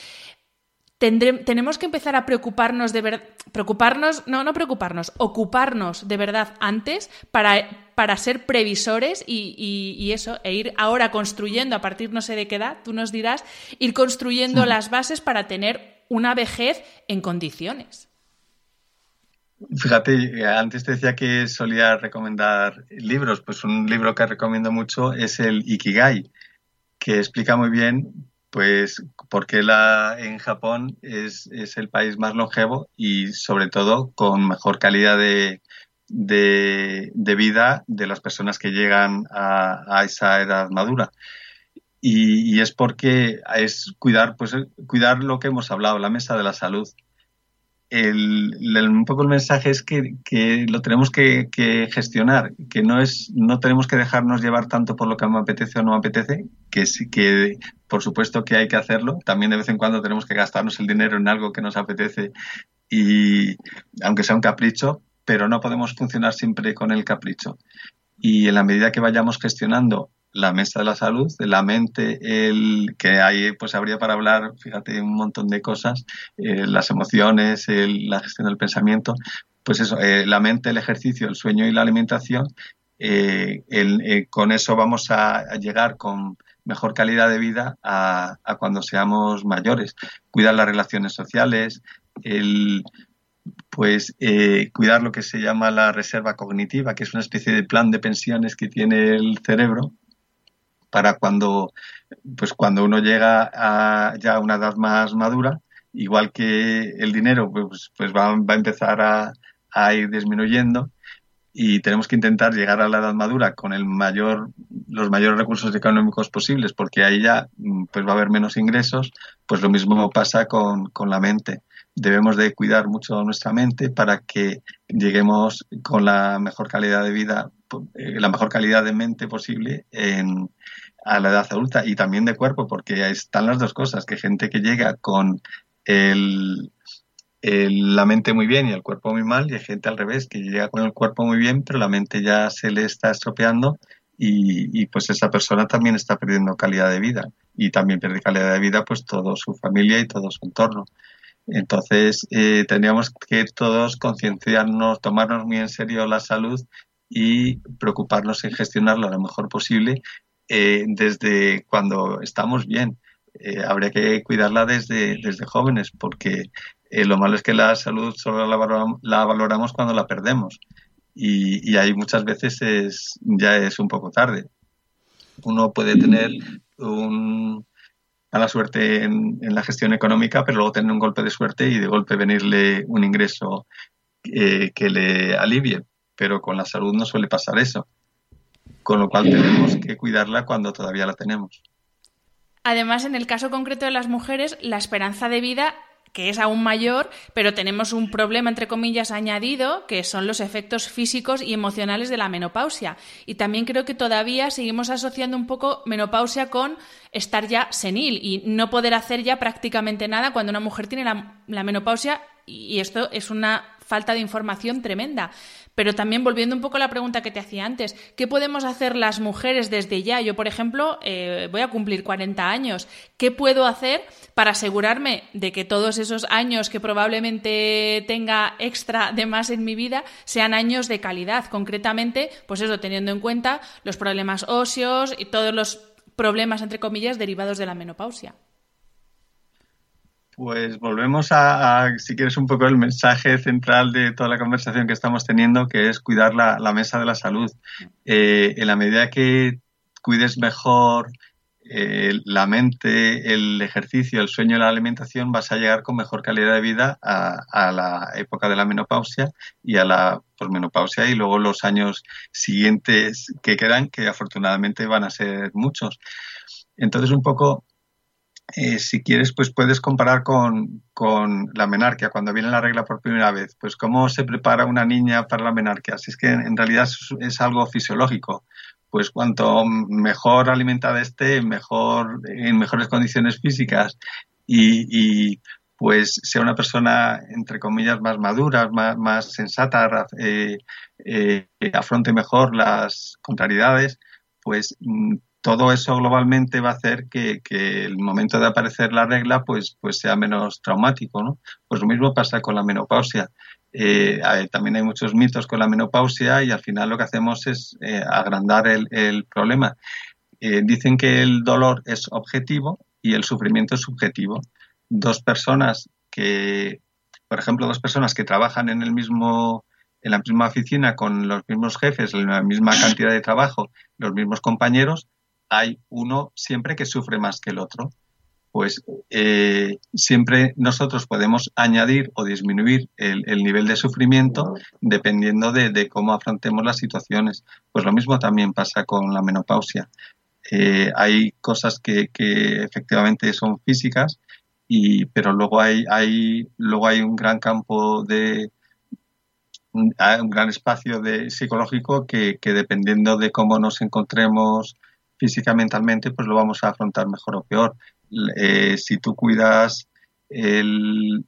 tenemos que empezar a preocuparnos de verdad, preocuparnos, no, no preocuparnos, ocuparnos de verdad antes para para ser previsores y, eso, e ir ahora construyendo a partir no sé de qué edad, tú nos dirás, ir construyendo las bases para tener una vejez en condiciones. Fíjate, antes te decía que solía recomendar libros, pues un libro que recomiendo mucho es el Ikigai, que explica muy bien pues porque la, en Japón es, el país más longevo y sobre todo con mejor calidad de, vida de las personas que llegan a, esa edad madura. Y, es porque es cuidar, pues, cuidar lo que hemos hablado, la mesa de la salud el, un poco el mensaje es que, lo tenemos que, gestionar, que no es, no tenemos que dejarnos llevar tanto por lo que me apetece o no apetece, que sí que por supuesto que hay que hacerlo. También de vez en cuando tenemos que gastarnos el dinero en algo que nos apetece y aunque sea un capricho, pero no podemos funcionar siempre con el capricho. Y en la medida que vayamos gestionando la mesa de la salud, de la mente, el que hay, pues habría para hablar, fíjate, un montón de cosas, eh, las emociones, la gestión del pensamiento, pues eso, eh, la mente, el ejercicio, el sueño y la alimentación, eh, con eso vamos a, llegar con mejor calidad de vida a, a cuando seamos mayores. Cuidar las relaciones sociales, el pues cuidar lo que se llama la reserva cognitiva, que es una especie de plan de pensiones que tiene el cerebro, para cuando, pues cuando uno llega a ya una edad más madura, igual que el dinero pues, pues va, a empezar a, ir disminuyendo y tenemos que intentar llegar a la edad madura con el mayor, los mayores recursos económicos posibles, porque ahí ya pues va a haber menos ingresos, pues lo mismo pasa con, con la mente. Debemos de cuidar mucho nuestra mente para que lleguemos con la mejor calidad de vida, eh, la mejor calidad de mente posible en, a la edad adulta y también de cuerpo, porque están las dos cosas, que gente que llega con el, la mente muy bien y el cuerpo muy mal, y hay gente al revés, que llega con el cuerpo muy bien, pero la mente ya se le está estropeando y, pues esa persona también está perdiendo calidad de vida y también pierde calidad de vida pues toda su familia y todo su entorno. Entonces eh, tendríamos que todos concienciarnos, tomarnos muy en serio la salud y preocuparnos en gestionarlo lo mejor posible eh, desde cuando estamos bien. Eh, habría que cuidarla desde, desde jóvenes, porque eh, lo malo es que la salud solo la valoramos, cuando la perdemos. Y, y, ahí muchas veces es, ya es un poco tarde. Uno puede tener un, mala suerte en, en, la gestión económica, pero luego tener un golpe de suerte y de golpe venirle un ingreso que le alivie. Pero con la salud no suele pasar eso con lo cual tenemos que cuidarla cuando todavía la tenemos. Además, en el caso concreto de las mujeres, la esperanza de vida que es aún mayor, pero tenemos un problema, entre comillas, añadido, que son los efectos físicos y emocionales de la menopausia. Y también creo que todavía seguimos asociando un poco menopausia con estar ya senil y no poder hacer ya prácticamente nada cuando una mujer tiene la, la menopausia, y esto es una falta de información tremenda. Pero también volviendo un poco a la pregunta que te hacía antes, ¿qué podemos hacer las mujeres desde ya? Yo, por ejemplo, eh, voy a cumplir 40 años. ¿Qué puedo hacer para asegurarme de que todos esos años que probablemente tenga extra de más en mi vida sean años de calidad? Concretamente, pues eso, teniendo en cuenta los problemas óseos y todos los problemas, entre comillas, derivados de la menopausia. Pues volvemos a, si quieres, un poco el mensaje central de toda la conversación que estamos teniendo, que es cuidar la, mesa de la salud. Eh, en la medida que cuides mejor eh, la mente, el ejercicio, el sueño y la alimentación, vas a llegar con mejor calidad de vida a, la época de la menopausia y a la posmenopausia y luego los años siguientes que quedan, que afortunadamente van a ser muchos. Entonces, un poco eh, si quieres, pues puedes comparar con, la menarquia, cuando viene la regla por primera vez. Pues cómo se prepara una niña para la menarquia. Si es que en realidad es, algo fisiológico. Pues cuanto mejor alimentada esté, mejor, en mejores condiciones físicas y, pues sea una persona, entre comillas, más madura, más, sensata, eh, eh, afronte mejor las contrariedades, pues mm, todo eso globalmente va a hacer que, el momento de aparecer la regla pues, pues sea menos traumático, ¿no? Pues lo mismo pasa con la menopausia. Eh, también hay muchos mitos con la menopausia y al final lo que hacemos es eh, agrandar el, problema. dicen que el dolor es objetivo y el sufrimiento es subjetivo. Dos personas que, por ejemplo, dos personas que trabajan en el mismo en la misma oficina con los mismos jefes, la misma cantidad de trabajo, los mismos compañeros, hay uno siempre que sufre más que el otro. Pues eh, siempre nosotros podemos añadir o disminuir el, nivel de sufrimiento dependiendo de, cómo afrontemos las situaciones. Pues lo mismo también pasa con la menopausia. Eh, hay cosas que, que, efectivamente son físicas, y, pero luego hay, hay, luego hay un gran campo de, un, gran espacio de, psicológico que, dependiendo de cómo nos encontremos física mentalmente, pues lo vamos a afrontar mejor o peor. Eh, si tú cuidas el,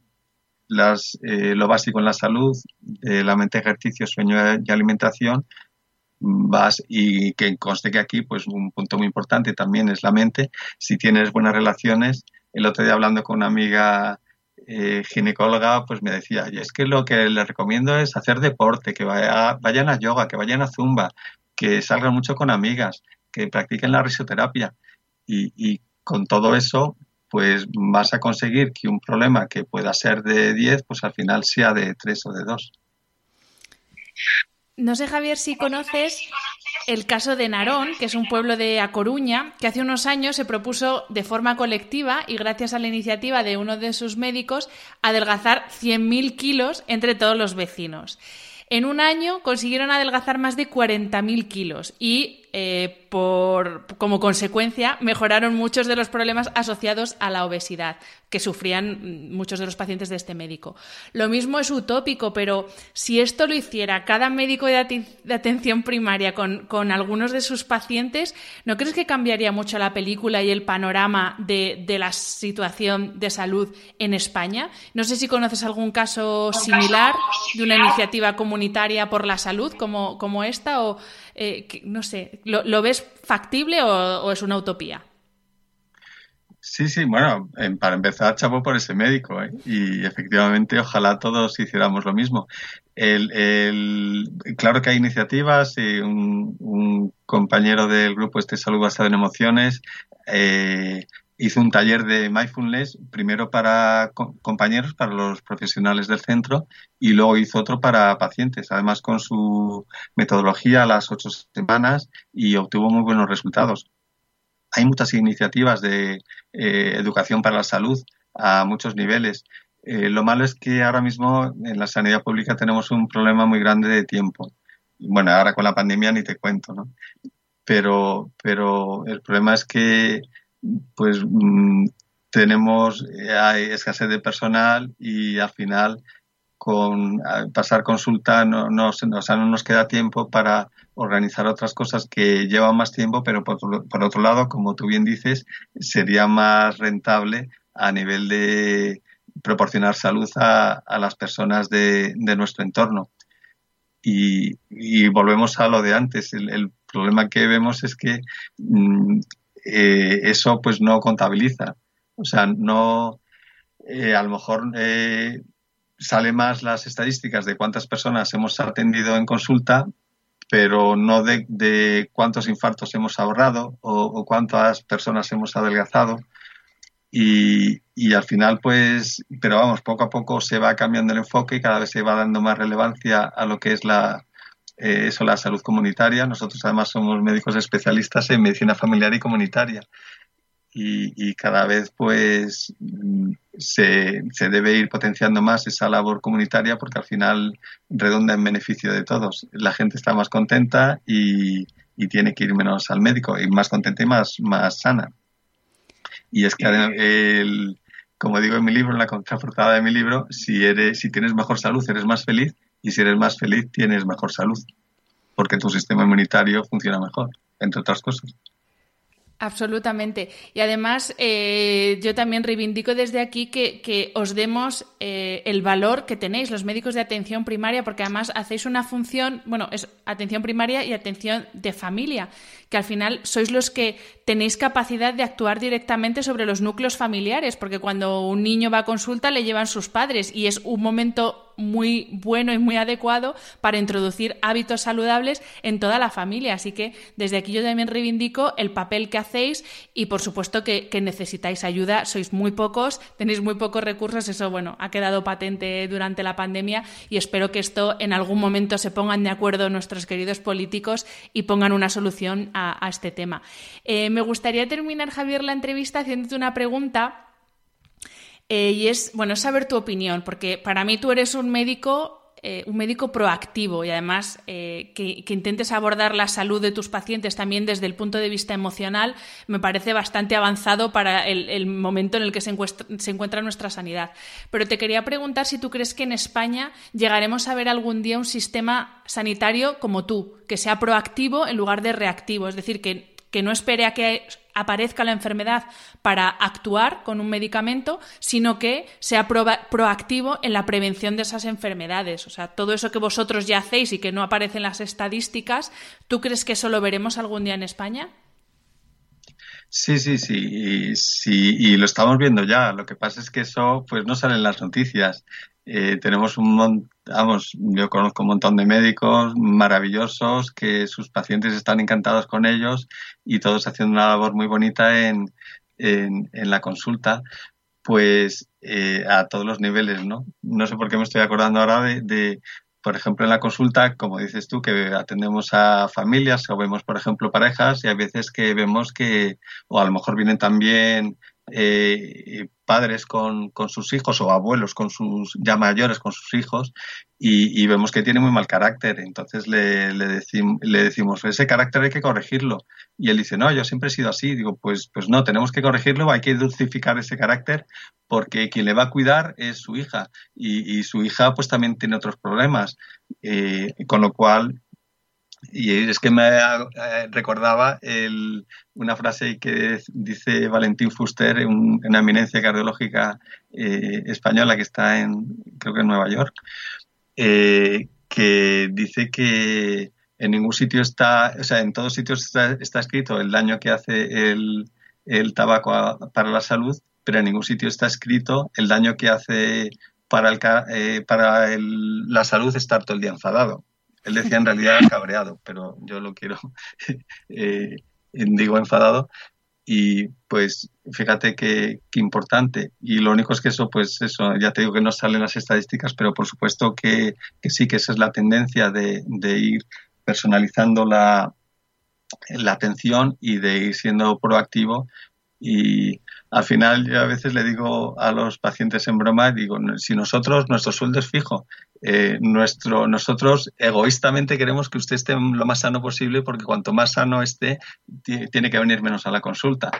las, eh, lo básico en la salud, la mente, ejercicio, sueño y alimentación, vas y que conste que aquí pues un punto muy importante también es la mente. Si tienes buenas relaciones, el otro día hablando con una amiga eh, ginecóloga pues me decía, es que lo que le recomiendo es hacer deporte, que vaya, vayan a yoga, que vayan a zumba, que salgan mucho con amigas, que practiquen la risoterapia. Y, con todo eso, pues vas a conseguir que un problema que pueda ser de 10, pues al final sea de 3 o de 2. No sé, Javier, si conoces el caso de Narón, que es un pueblo de A Coruña, que hace unos años se propuso de forma colectiva y gracias a la iniciativa de uno de sus médicos adelgazar 100.000 kilos entre todos los vecinos. En un año consiguieron adelgazar más de 40.000 kilos y eh, por, como consecuencia mejoraron muchos de los problemas asociados a la obesidad que sufrían muchos de los pacientes de este médico. Lo mismo es utópico, pero si esto lo hiciera cada médico de, atención primaria con, con, algunos de sus pacientes, ¿no crees que cambiaría mucho la película y el panorama de, de la situación de salud en España? No sé si conoces algún caso similar de una iniciativa comunitaria por la salud como, como esta o eh, no sé, ¿lo, ves factible o, es una utopía? Sí, sí, bueno, para empezar, chapo por ese médico, ¿eh? y efectivamente, ojalá todos hiciéramos lo mismo. El, claro que hay iniciativas, y un, compañero del grupo este Salud Basada en Emociones eh, hizo un taller de mindfulness, primero para compañeros, para los profesionales del centro, y luego hizo otro para pacientes, además con su metodología a las ocho semanas y obtuvo muy buenos resultados. Hay muchas iniciativas de eh, educación para la salud a muchos niveles. Eh, lo malo es que ahora mismo en la sanidad pública tenemos un problema muy grande de tiempo. Bueno, ahora con la pandemia ni te cuento, ¿no? Pero, pero el problema es que pues mm, tenemos, eh, hay escasez de personal y al final con pasar consulta no, no, no nos queda tiempo para organizar otras cosas que llevan más tiempo, pero por, por, otro lado, como tú bien dices, sería más rentable a nivel de proporcionar salud a, a las personas de, de nuestro entorno. Y, y, volvemos a lo de antes. El, el problema que vemos es que mm, eh, eso pues no contabiliza. O sea, no, eh, a lo mejor eh, sale más las estadísticas de cuántas personas hemos atendido en consulta, pero no de, cuántos infartos hemos ahorrado o, cuántas personas hemos adelgazado. Y, y, al final, pues, pero vamos, poco a poco se va cambiando el enfoque y cada vez se va dando más relevancia a lo que es la, eh, eso, la salud comunitaria. Nosotros además somos médicos especialistas en medicina familiar y comunitaria. Y, cada vez pues se, se, debe ir potenciando más esa labor comunitaria porque al final redunda en beneficio de todos. La gente está más contenta y, y tiene que ir menos al médico y más contenta y más, más sana. Y es que el, como digo en mi libro, en la contraportada de mi libro, si, eres, si tienes mejor salud, eres más feliz y si eres más feliz tienes mejor salud, porque tu sistema inmunitario funciona mejor, entre otras cosas. Absolutamente. Y además, eh, yo también reivindico desde aquí que, os demos eh, el valor que tenéis los médicos de atención primaria, porque además hacéis una función, bueno, es atención primaria y atención de familia, que al final sois los que tenéis capacidad de actuar directamente sobre los núcleos familiares, porque cuando un niño va a consulta le llevan sus padres y es un momento muy bueno y muy adecuado para introducir hábitos saludables en toda la familia. Así que desde aquí yo también reivindico el papel que hacéis y por supuesto que, necesitáis ayuda. Sois muy pocos, tenéis muy pocos recursos. Eso, bueno, ha quedado patente durante la pandemia y espero que esto en algún momento se pongan de acuerdo nuestros queridos políticos y pongan una solución a, este tema. Eh, me gustaría terminar, Javier, la entrevista haciéndote una pregunta eh, y es, bueno, saber tu opinión, porque para mí tú eres un médico eh, un médico proactivo y además eh, que, intentes abordar la salud de tus pacientes también desde el punto de vista emocional, me parece bastante avanzado para el, momento en el que se encuentra, nuestra sanidad. Pero te quería preguntar si tú crees que en España llegaremos a ver algún día un sistema sanitario como tú, que sea proactivo en lugar de reactivo, es decir, que, que no espere a que aparezca la enfermedad para actuar con un medicamento, sino que sea proactivo en la prevención de esas enfermedades. O sea, todo eso que vosotros ya hacéis y que no aparece en las estadísticas, ¿tú crees que eso lo veremos algún día en España? Sí, sí, sí, y, y lo estamos viendo ya. Lo que pasa es que eso pues no sale en las noticias. Eh, tenemos un montón, vamos, yo conozco un montón de médicos maravillosos que sus pacientes están encantados con ellos y todos haciendo una labor muy bonita en, en, la consulta, pues eh, a todos los niveles, ¿no? No sé por qué me estoy acordando ahora de, de, por ejemplo, en la consulta, como dices tú, que atendemos a familias o vemos, por ejemplo, parejas y hay veces que vemos que, o a lo mejor vienen también eh, padres con, con, sus hijos o abuelos con sus ya mayores con sus hijos y, vemos que tiene muy mal carácter. Entonces le, le, le, decimos, ese carácter hay que corregirlo. Y él dice, no, yo siempre he sido así. Digo, pues, pues no, tenemos que corregirlo, hay que dulcificar ese carácter porque quien le va a cuidar es su hija y, y su hija pues también tiene otros problemas. Eh, con lo cual y es que me eh, recordaba una frase que dice Valentín Fuster, una eminencia cardiológica eh, española que está en, creo que en Nueva York, eh, que dice que en ningún sitio está, o sea, en todos sitios está, escrito el daño que hace el, tabaco para la salud, pero en ningún sitio está escrito el daño que hace para, el, para la salud estar todo el día enfadado. Él decía en realidad cabreado, pero yo lo quiero, [laughs] eh, digo enfadado. Y pues fíjate qué, importante. Y lo único es que eso, pues eso, ya te digo que no salen las estadísticas, pero por supuesto que, sí, que esa es la tendencia de, ir personalizando la, la atención y de ir siendo proactivo. Y al final yo a veces le digo a los pacientes en broma, digo, si nosotros, nuestro sueldo es fijo eh, nuestro, nosotros egoístamente queremos que usted esté lo más sano posible porque cuanto más sano esté, tiene que venir menos a la consulta.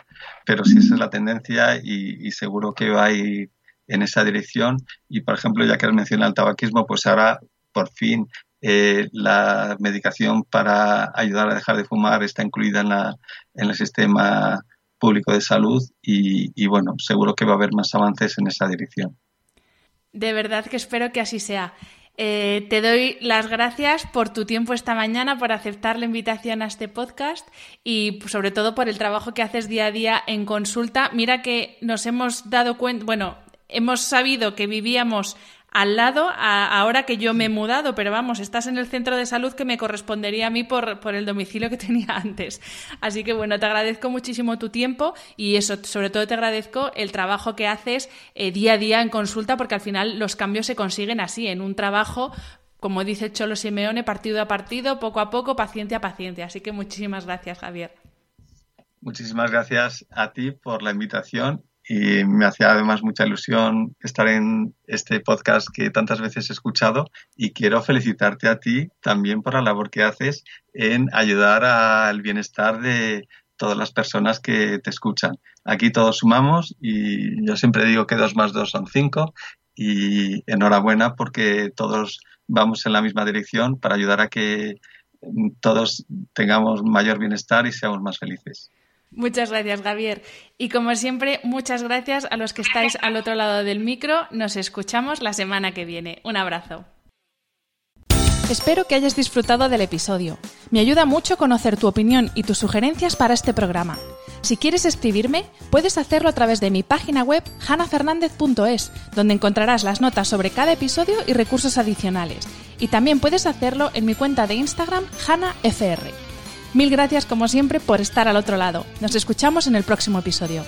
Pero si esa es la tendencia y, seguro que va a ir en esa dirección. Y, por ejemplo, ya que has mencionado el tabaquismo, pues ahora por fin eh, la medicación para ayudar a dejar de fumar está incluida en, la, en el sistema público de salud y, bueno, seguro que va a haber más avances en esa dirección. De verdad que espero que así sea. Eh, te doy las gracias por tu tiempo esta mañana, por aceptar la invitación a este podcast y sobre todo por el trabajo que haces día a día en consulta. Mira que nos hemos dado cuenta, bueno, hemos sabido que vivíamos al lado ahora que yo me he mudado, pero vamos, estás en el centro de salud que me correspondería a mí por, por, el domicilio que [laughs] tenía antes. Así que bueno, te agradezco muchísimo tu tiempo y eso, sobre todo te agradezco el trabajo que haces eh, día a día en consulta, porque al final los cambios se consiguen así, en un trabajo como dice Cholo Simeone, partido a partido, poco a poco, paciente a paciente. Así que muchísimas gracias, Javier. Muchísimas gracias a ti por la invitación y me hacía además mucha ilusión estar en este podcast que tantas veces he escuchado y quiero felicitarte a ti también por la labor que haces en ayudar al bienestar de todas las personas que te escuchan. Aquí todos sumamos y yo siempre digo que dos más dos son cinco y enhorabuena porque todos vamos en la misma dirección para ayudar a que todos tengamos mayor bienestar y seamos más felices. Muchas gracias, Javier. Y como siempre, muchas gracias a los que estáis al otro lado del micro. Nos escuchamos la semana que viene. Un abrazo. Espero que hayas disfrutado del episodio. Me ayuda mucho conocer tu opinión y tus sugerencias para este programa. Si quieres escribirme, puedes hacerlo a través de mi página web hanafernandez.es, donde encontrarás las notas sobre cada episodio y recursos adicionales. Y también puedes hacerlo en mi cuenta de Instagram, hanafr. Mil gracias como siempre por estar al otro lado. Nos escuchamos en el próximo episodio.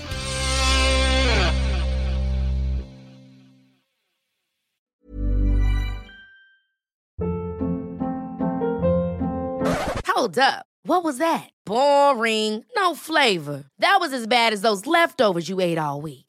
Hold up. What was that? Boring. No flavor. That was as bad as those leftovers you ate all week.